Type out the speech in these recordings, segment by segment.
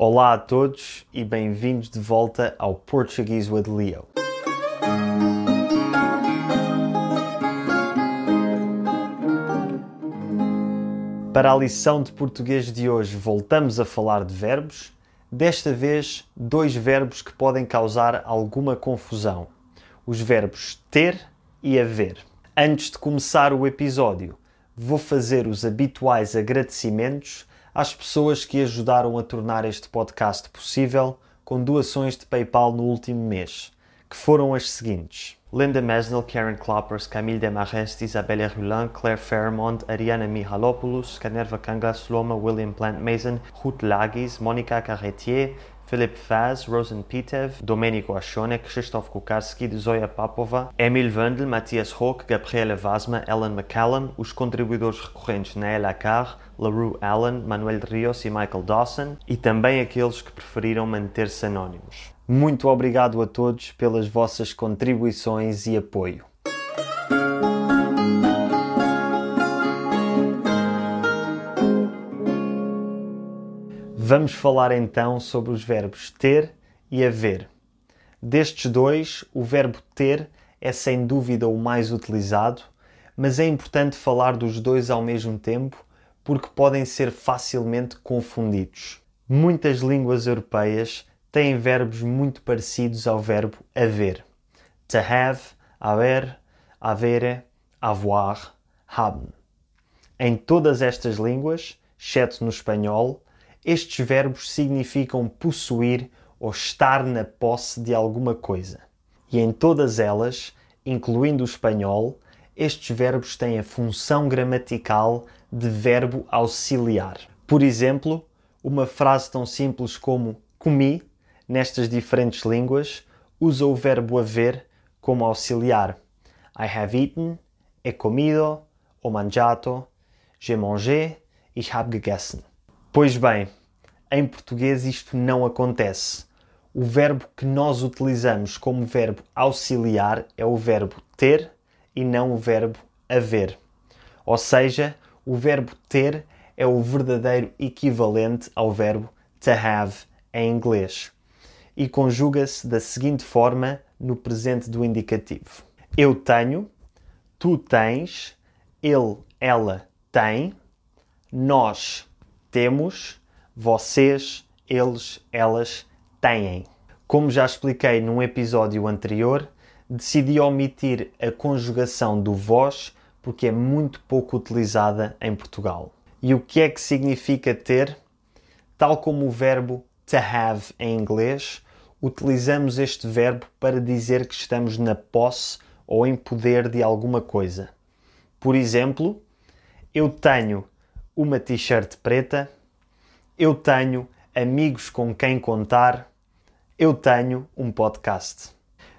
Olá a todos e bem-vindos de volta ao Portuguese with Leo. Para a lição de português de hoje, voltamos a falar de verbos, desta vez dois verbos que podem causar alguma confusão: os verbos ter e haver. Antes de começar o episódio, vou fazer os habituais agradecimentos às pessoas que ajudaram a tornar este podcast possível com doações de PayPal no último mês, que foram as seguintes. Linda Mesnil, Karen Kloppers, Camille Demarest, Isabelle Rulin, Claire Fairmont, Ariana Mihalopoulos, Canerva Kanga, Sloma, William Plant Mason, Ruth Lagis, Monica Carretier, Philip Faz, Rosen Pitev, Domenico Ascione, Krzysztof Kukarski, Zoya Papova, Emil Wendel, Matthias Hock, Gabriele Vasma, Ellen McCallum, os contribuidores recorrentes Nael Akar, LaRue Allen, Manuel Rios e Michael Dawson, e também aqueles que preferiram manter-se anónimos. Muito obrigado a todos pelas vossas contribuições e apoio. Vamos falar então sobre os verbos ter e haver. Destes dois, o verbo ter é sem dúvida o mais utilizado, mas é importante falar dos dois ao mesmo tempo porque podem ser facilmente confundidos. Muitas línguas europeias têm verbos muito parecidos ao verbo haver. To have, haver, avere, avoir, haben. Em todas estas línguas, exceto no espanhol, estes verbos significam possuir ou estar na posse de alguma coisa. E em todas elas, incluindo o espanhol, estes verbos têm a função gramatical de verbo auxiliar. Por exemplo, uma frase tão simples como comi nestas diferentes línguas usa o verbo haver como auxiliar. I have eaten, he comido, ou mangiato, j'ai mangé, ich habe gegessen. Pois bem, em português isto não acontece. O verbo que nós utilizamos como verbo auxiliar é o verbo ter e não o verbo haver. Ou seja, o verbo ter é o verdadeiro equivalente ao verbo to have em inglês e conjuga-se da seguinte forma no presente do indicativo: Eu tenho, tu tens, ele, ela tem, nós temos, vocês, eles, elas têm. Como já expliquei num episódio anterior, decidi omitir a conjugação do vós porque é muito pouco utilizada em Portugal. E o que é que significa ter? Tal como o verbo to have em inglês, utilizamos este verbo para dizer que estamos na posse ou em poder de alguma coisa. Por exemplo, eu tenho uma t-shirt preta, eu tenho amigos com quem contar, eu tenho um podcast.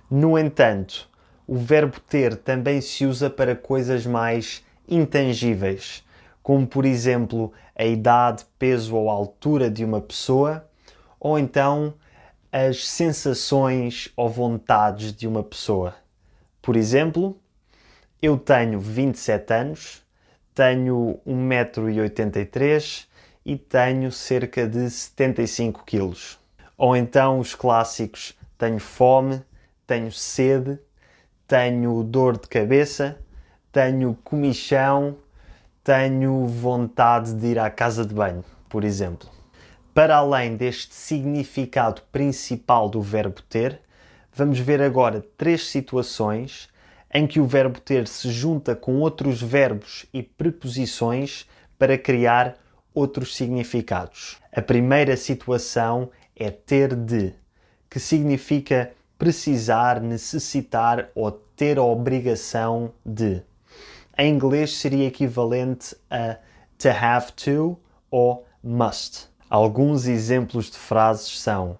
No entanto, o verbo ter também se usa para coisas mais intangíveis, como por exemplo a idade, peso ou altura de uma pessoa, ou então as sensações ou vontades de uma pessoa. Por exemplo, eu tenho 27 anos, tenho 1,83m e tenho cerca de 75 kg. Ou então os clássicos: tenho fome, tenho sede, tenho dor de cabeça, tenho comichão, tenho vontade de ir à casa de banho, por exemplo. Para além deste significado principal do verbo ter, vamos ver agora três situações em que o verbo ter se junta com outros verbos e preposições para criar outros significados. A primeira situação é ter de, que significa precisar, necessitar ou ter a obrigação de. Em inglês seria equivalente a to have to ou must. Alguns exemplos de frases são: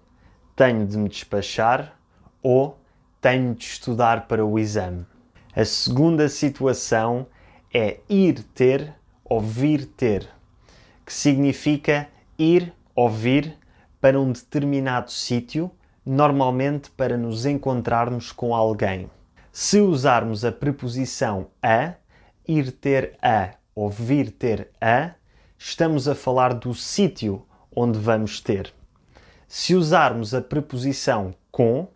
tenho de me despachar ou tenho de estudar para o exame. A segunda situação é ir ter ou vir ter, que significa ir ou vir para um determinado sítio, normalmente para nos encontrarmos com alguém. Se usarmos a preposição a, ir ter a ou vir ter a, estamos a falar do sítio onde vamos ter. Se usarmos a preposição com,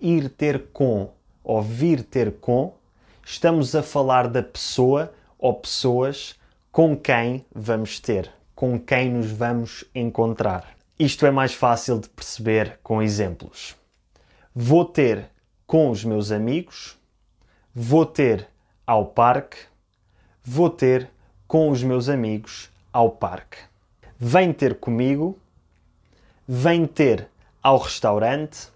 ir ter com ou vir ter com, estamos a falar da pessoa ou pessoas com quem vamos ter, com quem nos vamos encontrar. Isto é mais fácil de perceber com exemplos. Vou ter com os meus amigos, vou ter ao parque, vou ter com os meus amigos ao parque. Vem ter comigo, vem ter ao restaurante,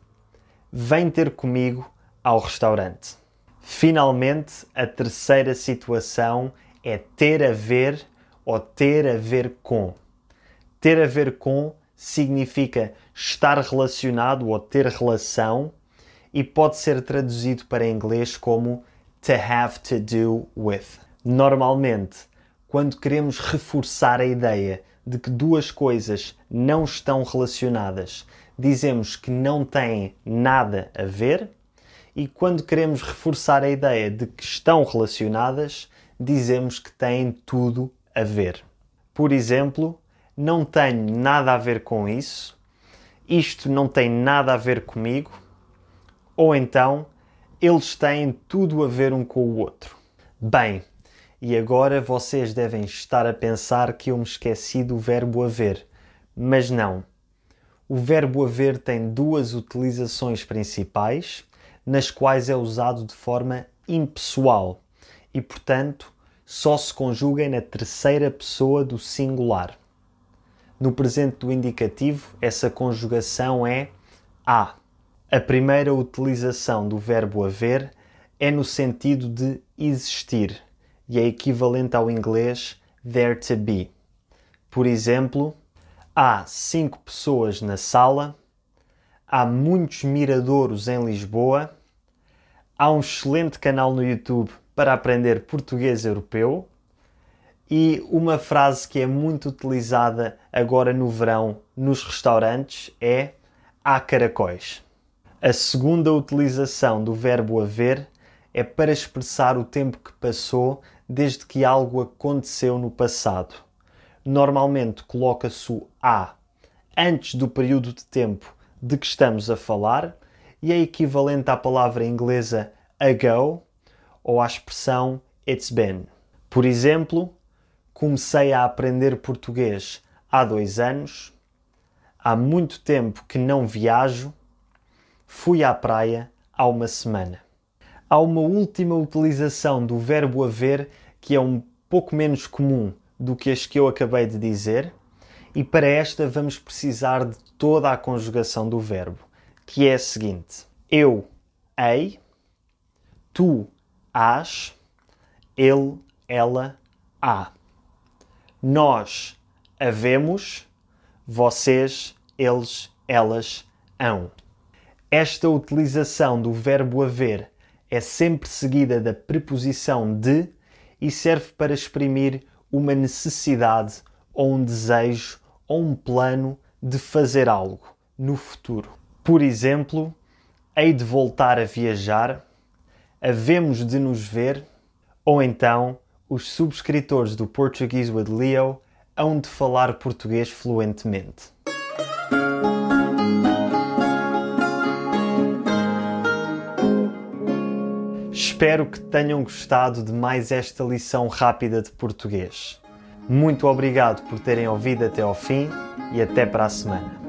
vem ter comigo ao restaurante. Finalmente, a terceira situação é ter a ver ou ter a ver com. Ter a ver com significa estar relacionado ou ter relação e pode ser traduzido para inglês como to have to do with. Normalmente, quando queremos reforçar a ideia de que duas coisas não estão relacionadas, dizemos que não têm nada a ver, e quando queremos reforçar a ideia de que estão relacionadas, dizemos que têm tudo a ver. Por exemplo, não tenho nada a ver com isso, isto não tem nada a ver comigo, ou então eles têm tudo a ver um com o outro. Bem, e agora vocês devem estar a pensar que eu me esqueci do verbo haver, mas não. O verbo haver tem duas utilizações principais, nas quais é usado de forma impessoal e, portanto, só se conjuga na terceira pessoa do singular. No presente do indicativo, essa conjugação é a. A primeira utilização do verbo haver é no sentido de existir e é equivalente ao inglês there to be. Por exemplo, há cinco pessoas na sala, há muitos miradouros em Lisboa, há um excelente canal no YouTube para aprender português europeu e uma frase que é muito utilizada agora no verão nos restaurantes é há caracóis. A segunda utilização do verbo haver é para expressar o tempo que passou desde que algo aconteceu no passado. Normalmente coloca-se o a antes do período de tempo de que estamos a falar e é equivalente à palavra inglesa ago ou à expressão it's been. Por exemplo, comecei a aprender português há dois anos, há muito tempo que não viajo, fui à praia há uma semana. Há uma última utilização do verbo haver que é um pouco menos comum do que as que eu acabei de dizer, e para esta vamos precisar de toda a conjugação do verbo, que é a seguinte: eu, ei, tu, has, ele, ela, há nós havemos, vocês, eles, elas hão. Esta utilização do verbo haver é sempre seguida da preposição de e serve para exprimir uma necessidade ou um desejo ou um plano de fazer algo no futuro. Por exemplo, hei de voltar a viajar, havemos de nos ver, ou então os subscritores do Portuguese with Leo hão de falar português fluentemente. Espero que tenham gostado de mais esta lição rápida de português. Muito obrigado por terem ouvido até ao fim e até para a semana.